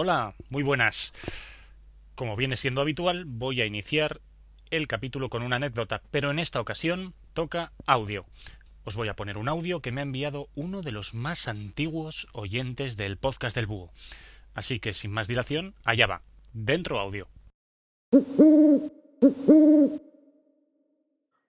Hola, muy buenas. Como viene siendo habitual, voy a iniciar el capítulo con una anécdota, pero en esta ocasión toca audio. Os voy a poner un audio que me ha enviado uno de los más antiguos oyentes del podcast del búho. Así que sin más dilación, allá va. Dentro audio.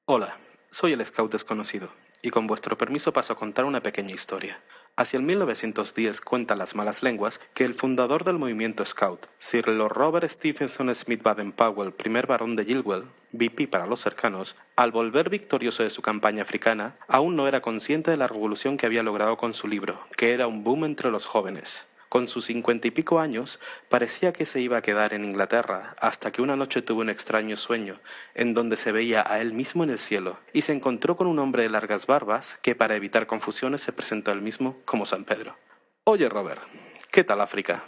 Hola, soy el Scout desconocido, y con vuestro permiso paso a contar una pequeña historia. Hacia el 1910 cuentan las malas lenguas que el fundador del movimiento Scout, Sir Lord Robert Stephenson Smith Baden-Powell, primer barón de Gilwell, VP para los cercanos, al volver victorioso de su campaña africana, aún no era consciente de la revolución que había logrado con su libro, que era un boom entre los jóvenes. Con sus cincuenta y pico años, parecía que se iba a quedar en Inglaterra, hasta que una noche tuvo un extraño sueño, en donde se veía a él mismo en el cielo, y se encontró con un hombre de largas barbas, que para evitar confusiones se presentó él mismo como San Pedro. Oye, Robert, ¿qué tal África?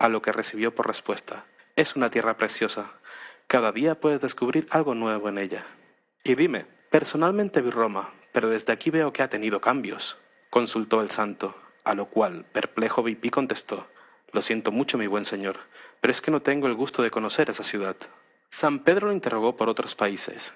A lo que recibió por respuesta, es una tierra preciosa. Cada día puedes descubrir algo nuevo en ella. Y dime, personalmente vi Roma, pero desde aquí veo que ha tenido cambios, consultó el santo. A lo cual, perplejo, Vipí contestó Lo siento mucho, mi buen señor, pero es que no tengo el gusto de conocer esa ciudad. San Pedro lo interrogó por otros países.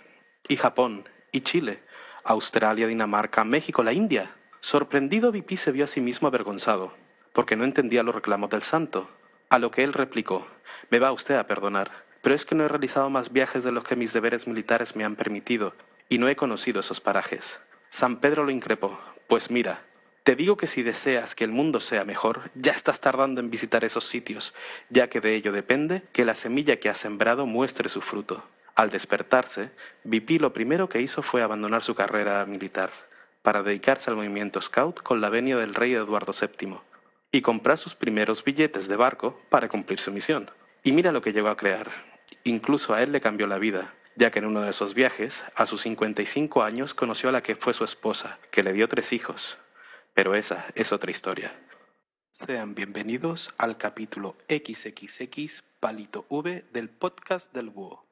Y Japón, y Chile, Australia, Dinamarca, México, la India. Sorprendido, Vipí se vio a sí mismo avergonzado, porque no entendía los reclamos del santo. A lo que él replicó Me va usted a perdonar, pero es que no he realizado más viajes de los que mis deberes militares me han permitido, y no he conocido esos parajes. San Pedro lo increpó Pues mira, te digo que si deseas que el mundo sea mejor, ya estás tardando en visitar esos sitios, ya que de ello depende que la semilla que has sembrado muestre su fruto. Al despertarse, Vipi lo primero que hizo fue abandonar su carrera militar para dedicarse al movimiento Scout con la venia del rey Eduardo VII y comprar sus primeros billetes de barco para cumplir su misión. Y mira lo que llegó a crear. Incluso a él le cambió la vida, ya que en uno de esos viajes, a sus 55 años, conoció a la que fue su esposa, que le dio tres hijos, pero esa es otra historia. Sean bienvenidos al capítulo XXX Palito V del podcast del Búho.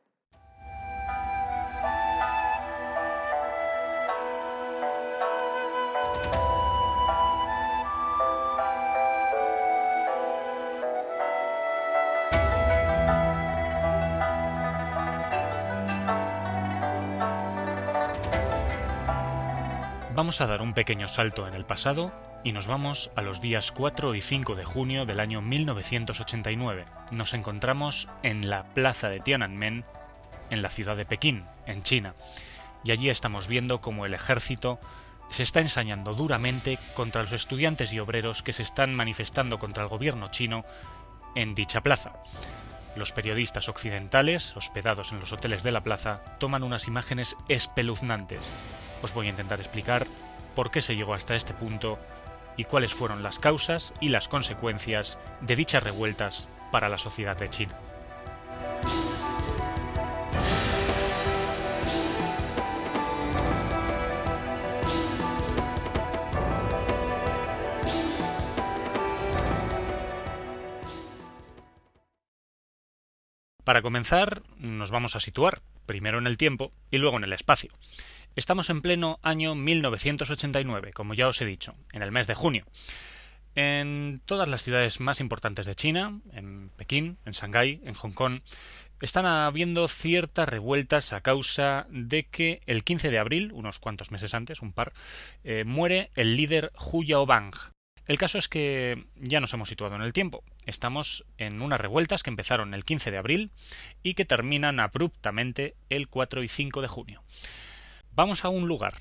Vamos a dar un pequeño salto en el pasado y nos vamos a los días 4 y 5 de junio del año 1989. Nos encontramos en la plaza de Tiananmen, en la ciudad de Pekín, en China. Y allí estamos viendo cómo el ejército se está ensañando duramente contra los estudiantes y obreros que se están manifestando contra el gobierno chino en dicha plaza. Los periodistas occidentales, hospedados en los hoteles de la plaza, toman unas imágenes espeluznantes os voy a intentar explicar por qué se llegó hasta este punto y cuáles fueron las causas y las consecuencias de dichas revueltas para la sociedad de China. Para comenzar, nos vamos a situar primero en el tiempo y luego en el espacio. Estamos en pleno año 1989, como ya os he dicho, en el mes de junio. En todas las ciudades más importantes de China, en Pekín, en Shanghái, en Hong Kong, están habiendo ciertas revueltas a causa de que el 15 de abril, unos cuantos meses antes, un par, eh, muere el líder Hu Yaobang. El caso es que ya nos hemos situado en el tiempo. Estamos en unas revueltas que empezaron el 15 de abril y que terminan abruptamente el 4 y 5 de junio. Vamos a un lugar,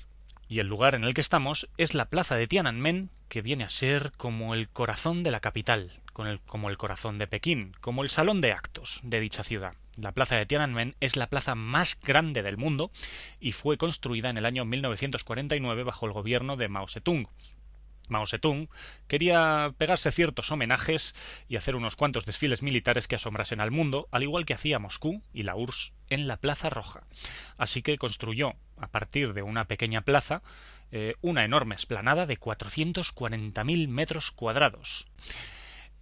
y el lugar en el que estamos es la plaza de Tiananmen, que viene a ser como el corazón de la capital, como el corazón de Pekín, como el salón de actos de dicha ciudad. La plaza de Tiananmen es la plaza más grande del mundo y fue construida en el año 1949 bajo el gobierno de Mao Zedong, Mao Zedong quería pegarse ciertos homenajes y hacer unos cuantos desfiles militares que asombrasen al mundo, al igual que hacía Moscú y la URSS en la Plaza Roja. Así que construyó, a partir de una pequeña plaza, eh, una enorme esplanada de 440.000 metros cuadrados.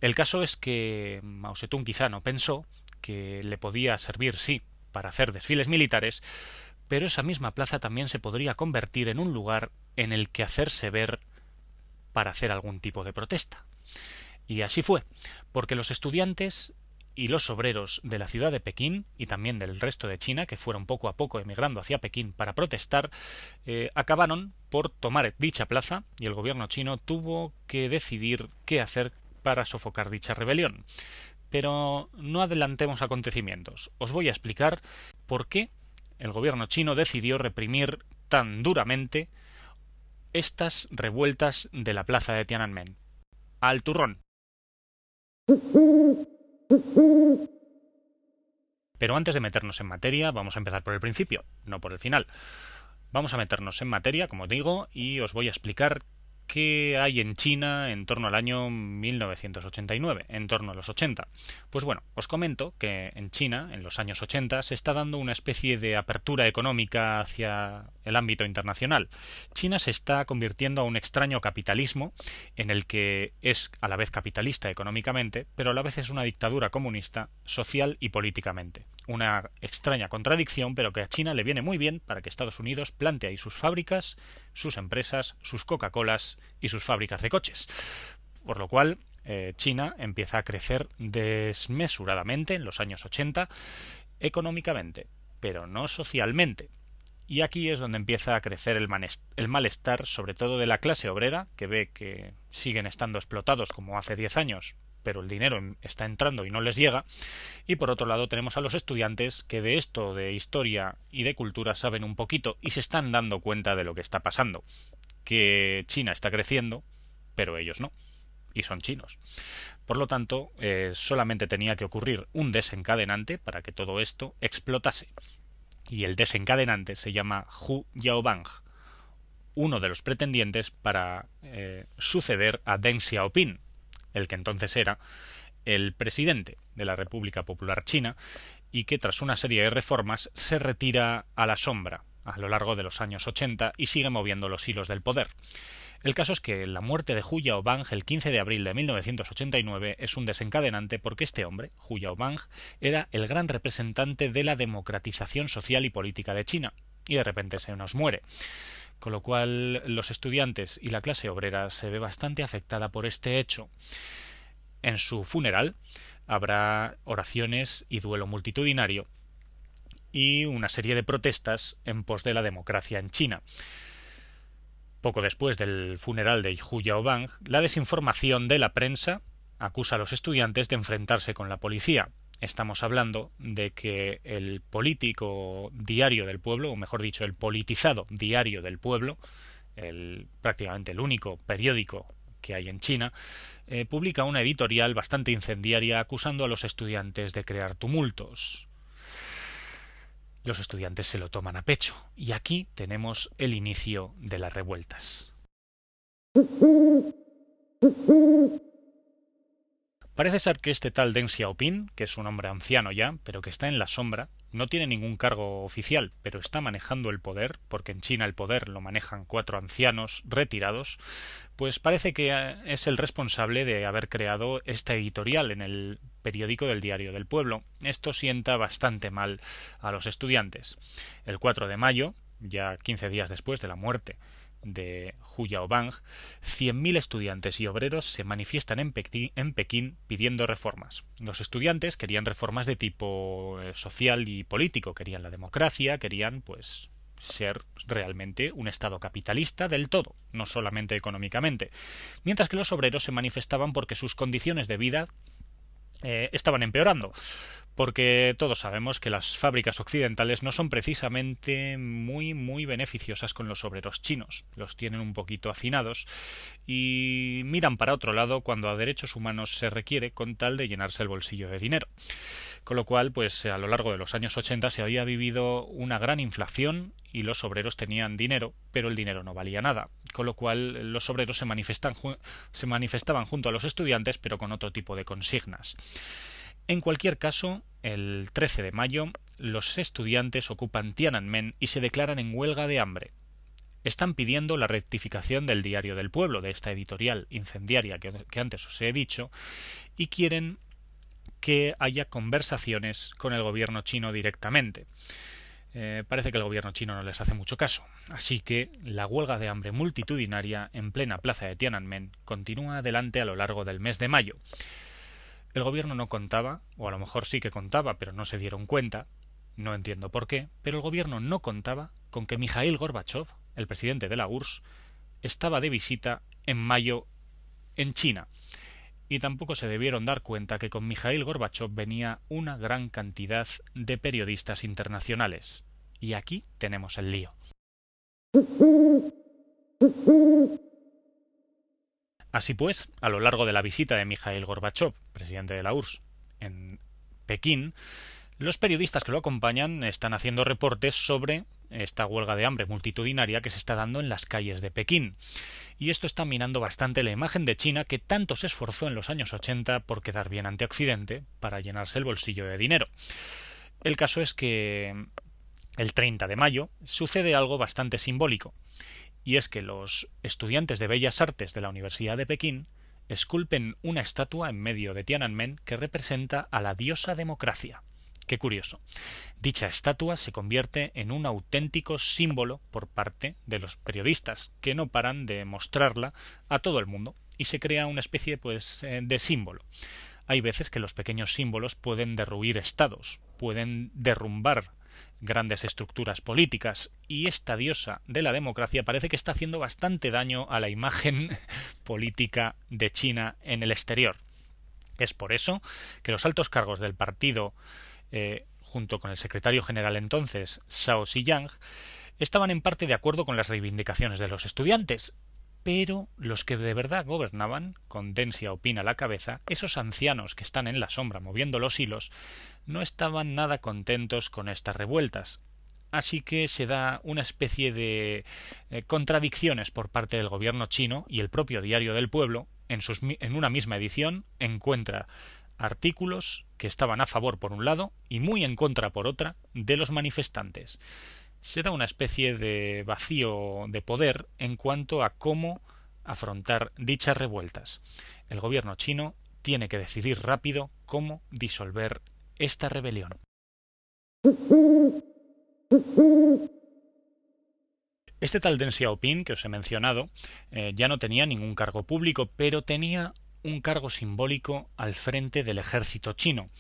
El caso es que Mao Zedong quizá no pensó que le podía servir, sí, para hacer desfiles militares, pero esa misma plaza también se podría convertir en un lugar en el que hacerse ver para hacer algún tipo de protesta. Y así fue, porque los estudiantes y los obreros de la ciudad de Pekín y también del resto de China, que fueron poco a poco emigrando hacia Pekín para protestar, eh, acabaron por tomar dicha plaza y el gobierno chino tuvo que decidir qué hacer para sofocar dicha rebelión. Pero no adelantemos acontecimientos. Os voy a explicar por qué el gobierno chino decidió reprimir tan duramente estas revueltas de la plaza de Tiananmen. Al turrón. Pero antes de meternos en materia, vamos a empezar por el principio, no por el final. Vamos a meternos en materia, como digo, y os voy a explicar ¿Qué hay en China en torno al año 1989, en torno a los 80? Pues bueno, os comento que en China, en los años 80, se está dando una especie de apertura económica hacia el ámbito internacional. China se está convirtiendo a un extraño capitalismo en el que es a la vez capitalista económicamente, pero a la vez es una dictadura comunista social y políticamente. Una extraña contradicción, pero que a China le viene muy bien para que Estados Unidos plante ahí sus fábricas, sus empresas, sus Coca-Colas y sus fábricas de coches. Por lo cual, eh, China empieza a crecer desmesuradamente en los años 80 económicamente, pero no socialmente. Y aquí es donde empieza a crecer el, el, malestar, sobre todo de la clase obrera, que ve que siguen estando explotados como hace 10 años, pero el dinero está entrando y no les llega. Y por otro lado tenemos a los estudiantes que de esto de historia y de cultura saben un poquito y se están dando cuenta de lo que está pasando que China está creciendo, pero ellos no, y son chinos. Por lo tanto, eh, solamente tenía que ocurrir un desencadenante para que todo esto explotase. Y el desencadenante se llama Hu Yaobang, uno de los pretendientes para eh, suceder a Deng Xiaoping, el que entonces era el presidente de la República Popular China y que tras una serie de reformas se retira a la sombra a lo largo de los años 80 y sigue moviendo los hilos del poder. El caso es que la muerte de Hu Yaobang el 15 de abril de 1989 es un desencadenante porque este hombre, Hu Yaobang, era el gran representante de la democratización social y política de China, y de repente se nos muere. Con lo cual los estudiantes y la clase obrera se ve bastante afectada por este hecho. En su funeral habrá oraciones y duelo multitudinario, y una serie de protestas en pos de la democracia en China. Poco después del funeral de Hu Yaobang, la desinformación de la prensa acusa a los estudiantes de enfrentarse con la policía. Estamos hablando de que el político diario del pueblo, o mejor dicho, el politizado diario del pueblo, el, prácticamente el único periódico que hay en China, eh, publica una editorial bastante incendiaria acusando a los estudiantes de crear tumultos los estudiantes se lo toman a pecho. Y aquí tenemos el inicio de las revueltas. Parece ser que este tal Deng Xiaoping, que es un hombre anciano ya, pero que está en la sombra, no tiene ningún cargo oficial, pero está manejando el poder, porque en China el poder lo manejan cuatro ancianos retirados, pues parece que eh, es el responsable de haber creado esta editorial en el periódico del Diario del Pueblo. Esto sienta bastante mal a los estudiantes. El 4 de mayo, ya 15 días después de la muerte de Hu Yaobang, 100.000 estudiantes y obreros se manifiestan en Pekín, pidiendo reformas. Los estudiantes querían reformas de tipo eh, social y político, querían la democracia, querían, pues, ser realmente un Estado capitalista del todo, no solamente económicamente, mientras que los obreros se manifestaban porque sus condiciones de vida eh, estaban empeorando porque todos sabemos que las fábricas occidentales no son precisamente muy muy beneficiosas con los obreros chinos, los tienen un poquito hacinados y miran para otro lado cuando a derechos humanos se requiere con tal de llenarse el bolsillo de dinero. Con lo cual, pues a lo largo de los años 80 se había vivido una gran inflación y los obreros tenían dinero, pero el dinero no valía nada, con lo cual los obreros se, se manifestaban junto a los estudiantes, pero con otro tipo de consignas. En cualquier caso, el 13 de mayo, los estudiantes ocupan Tiananmen y se declaran en huelga de hambre. Están pidiendo la rectificación del diario del pueblo, de esta editorial incendiaria que, antes os he dicho, y quieren que haya conversaciones con el gobierno chino directamente. eh, parece que el gobierno chino no les hace mucho caso. Así que la huelga de hambre multitudinaria en plena plaza de Tiananmen continúa adelante a lo largo del mes de mayo. El gobierno no contaba, o a lo mejor sí que contaba, pero no se dieron cuenta, no entiendo por qué, pero el gobierno no contaba con que Mikhail Gorbachev, el presidente de la URSS, estaba de visita en mayo en China. Y tampoco se debieron dar cuenta que con Mikhail Gorbachev venía una gran cantidad de periodistas internacionales. Y aquí tenemos el lío. Así pues, a lo largo de la visita de Mikhail Gorbachev, presidente de la URSS, en Pekín, los periodistas que lo acompañan están haciendo reportes sobre esta huelga de hambre multitudinaria que se está dando en las calles de Pekín. Y esto está minando bastante la imagen de China que tanto se esforzó en los años 80 por quedar bien ante Occidente para llenarse el bolsillo de dinero. El caso es que el 30 de mayo sucede algo bastante simbólico, y es que los estudiantes de Bellas Artes de la Universidad de Pekín esculpen una estatua en medio de Tiananmen que representa a la diosa democracia. Qué curioso. Dicha estatua se convierte en un auténtico símbolo por parte de los periodistas, que no paran de mostrarla a todo el mundo, y se crea una especie pues eh, de símbolo. Hay veces que los pequeños símbolos pueden derruir estados, pueden derrumbar grandes estructuras políticas, y esta diosa de la democracia parece que está haciendo bastante daño a la imagen política de China en el exterior. Es por eso que los altos cargos del partido eh, junto con el secretario general entonces, Shao Xiyang, estaban en parte de acuerdo con las reivindicaciones de los estudiantes, pero los que de verdad gobernaban, con Deng Xiaoping a la cabeza, esos ancianos que están en la sombra moviendo los hilos, no estaban nada contentos con estas revueltas. Así que se da una especie de eh, contradicciones por parte del gobierno chino y el propio Diario del Pueblo, en, sus, en una misma edición, encuentra artículos que estaban a favor por un lado y muy en contra por otra de los manifestantes. Se da una especie de vacío de poder en cuanto a cómo afrontar dichas revueltas. El gobierno chino tiene que decidir rápido cómo disolver esta rebelión. Este tal Deng Xiaoping que os he mencionado eh, ya no tenía ningún cargo público, pero tenía un cargo simbólico al frente del ejército chino.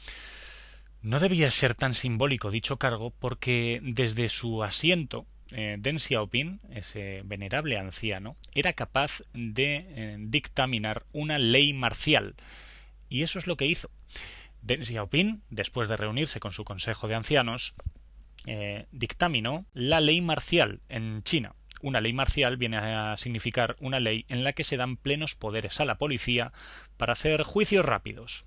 No debía ser tan simbólico dicho cargo porque desde su asiento eh, Deng Xiaoping, ese venerable anciano, era capaz de eh, dictaminar una ley marcial. Y eso es lo que hizo. Deng Xiaoping, después de reunirse con su consejo de ancianos, eh, dictaminó la ley marcial en China. Una ley marcial viene a significar una ley en la que se dan plenos poderes a la policía para hacer juicios rápidos.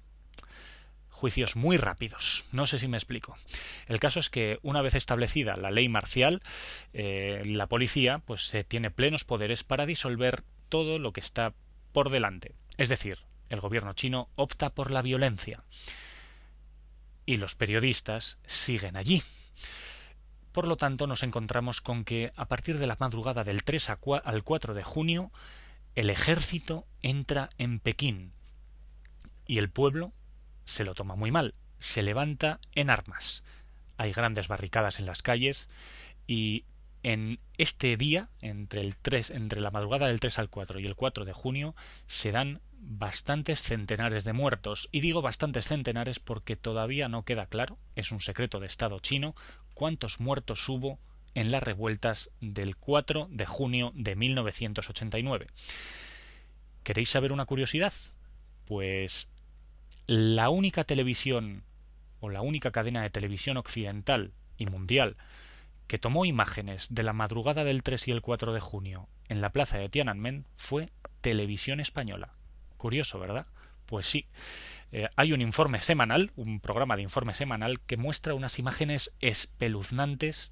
Juicios muy rápidos. No sé si me explico. El caso es que una vez establecida la ley marcial, eh, la policía pues se tiene plenos poderes para disolver todo lo que está por delante. Es decir, el gobierno chino opta por la violencia. Y los periodistas siguen allí. Por lo tanto, nos encontramos con que a partir de la madrugada del 3 al 4 de junio, el ejército entra en Pekín y el pueblo se lo toma muy mal, se levanta en armas. Hay grandes barricadas en las calles y en este día, entre el 3, entre la madrugada del 3 al 4 y el 4 de junio, se dan bastantes centenares de muertos. Y digo bastantes centenares porque todavía no queda claro, es un secreto de Estado chino, cuántos muertos hubo en las revueltas del 4 de junio de 1989. ¿Queréis saber una curiosidad? Pues la única televisión o la única cadena de televisión occidental y mundial que tomó imágenes de la madrugada del 3 y el 4 de junio en la plaza de Tiananmen fue Televisión Española. Curioso, ¿verdad? Pues sí. Eh, hay un informe semanal, un programa de informe semanal, que muestra unas imágenes espeluznantes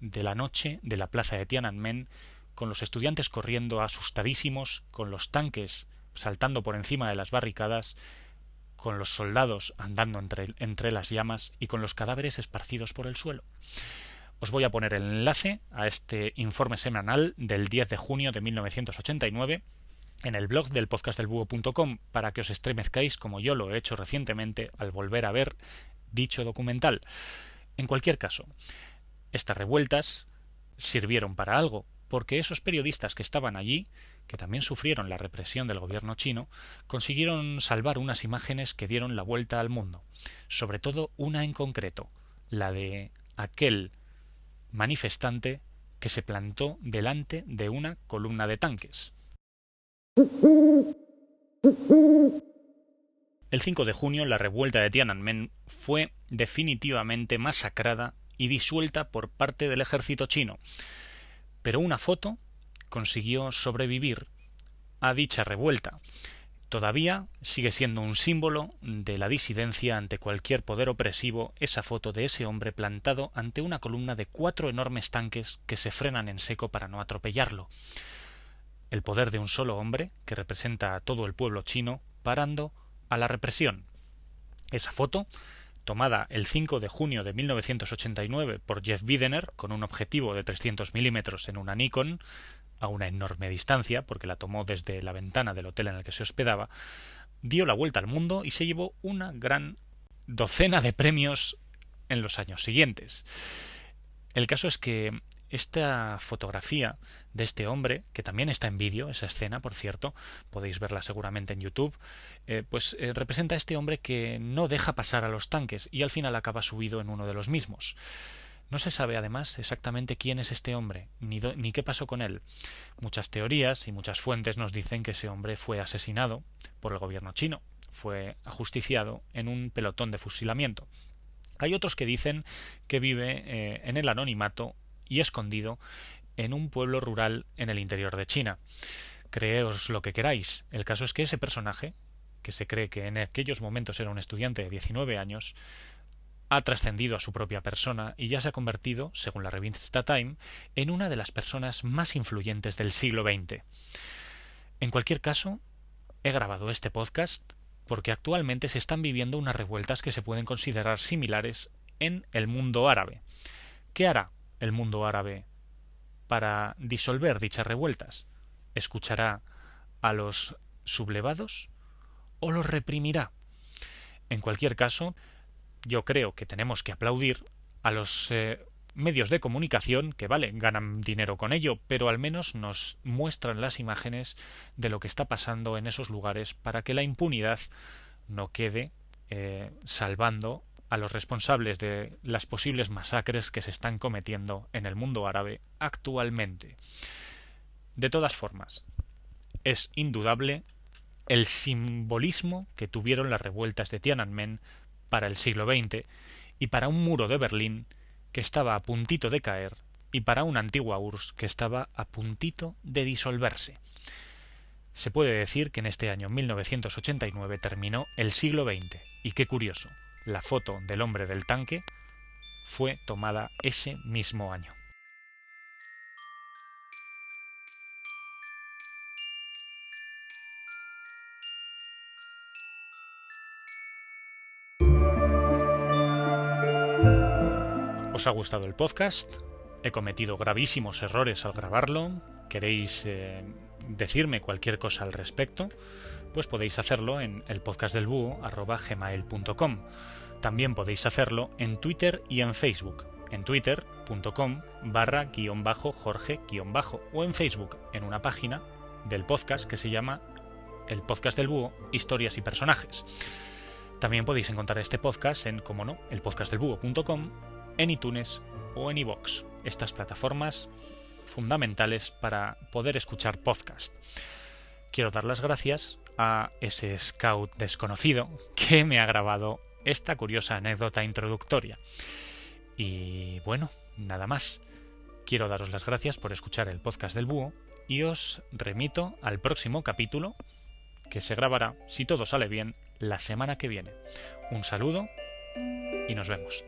de la noche de la plaza de Tiananmen, con los estudiantes corriendo asustadísimos, con los tanques saltando por encima de las barricadas, con los soldados andando entre, entre las llamas y con los cadáveres esparcidos por el suelo. Os voy a poner el enlace a este informe semanal del 10 de junio de 1989 en el blog del podcastdelbúho.com para que os estremezcáis como yo lo he hecho recientemente al volver a ver dicho documental. En cualquier caso, Estas revueltas sirvieron para algo, porque esos periodistas que estaban allí, que también sufrieron la represión del gobierno chino, consiguieron salvar unas imágenes que dieron la vuelta al mundo, sobre todo una en concreto, la de aquel manifestante que se plantó delante de una columna de tanques. El 5 de junio la revuelta de Tiananmen fue definitivamente masacrada y disuelta por parte del ejército chino, pero una foto consiguió sobrevivir a dicha revuelta. Todavía sigue siendo un símbolo de la disidencia ante cualquier poder opresivo esa foto de ese hombre plantado ante una columna de cuatro enormes tanques que se frenan en seco para no atropellarlo. El poder de un solo hombre, que representa a todo el pueblo chino, parando a la represión. Esa foto, tomada el 5 de junio de 1989 por Jeff Bidener con un objetivo de 300 milímetros en una Nikon, a una enorme distancia, porque la tomó desde la ventana del hotel en el que se hospedaba, dio la vuelta al mundo y se llevó una gran docena de premios en los años siguientes. El caso es que esta fotografía de este hombre, que también está en vídeo, esa escena, por cierto, podéis verla seguramente en YouTube, eh, pues eh, representa a este hombre que no deja pasar a los tanques y al final acaba subido en uno de los mismos. No se sabe además exactamente quién es este hombre, ni, ni qué pasó con él. Muchas teorías y muchas fuentes nos dicen que ese hombre fue asesinado por el gobierno chino, fue ajusticiado en un pelotón de fusilamiento. Hay otros que dicen que vive eh, en el anonimato y escondido en un pueblo rural en el interior de China. Creeos lo que queráis. El caso es que ese personaje, que se cree que en aquellos momentos era un estudiante de 19 años, ha trascendido a su propia persona y ya se ha convertido, según la revista Time, en una de las personas más influyentes del siglo XX. En cualquier caso, he grabado este podcast porque actualmente se están viviendo unas revueltas que se pueden considerar similares en el mundo árabe. ¿Qué hará el mundo árabe para disolver dichas revueltas? ¿Escuchará a los sublevados o los reprimirá? En cualquier caso, yo creo que tenemos que aplaudir a los eh, medios de comunicación que, vale, ganan dinero con ello, pero al menos nos muestran las imágenes de lo que está pasando en esos lugares para que la impunidad no quede eh, salvando a los responsables de las posibles masacres que se están cometiendo en el mundo árabe actualmente. De todas formas, es indudable el simbolismo que tuvieron las revueltas de Tiananmen para el siglo XX y para un muro de Berlín que estaba a puntito de caer y para una antigua URSS que estaba a puntito de disolverse. Se puede decir que en este año 1989 terminó el siglo XX, y qué curioso, la foto del hombre del tanque fue tomada ese mismo año. ¿Os ha gustado el podcast? He cometido gravísimos errores al grabarlo. ¿Queréis eh, decirme cualquier cosa al respecto? Pues podéis hacerlo en el podcast del gmail.com. También podéis hacerlo en Twitter y en Facebook. En twitter.com barra guion bajo Jorge guion bajo o en Facebook en una página del podcast que se llama El podcast del búho, historias y personajes. También podéis encontrar este podcast en, como no, elpodcastdelbúho.com en iTunes o en iVoox, estas plataformas fundamentales para poder escuchar podcast. Quiero dar las gracias a ese scout desconocido que me ha grabado esta curiosa anécdota introductoria. Y bueno, nada más. Quiero daros las gracias por escuchar el podcast del búho y os remito al próximo capítulo que se grabará, si todo sale bien, la semana que viene. Un saludo y nos vemos.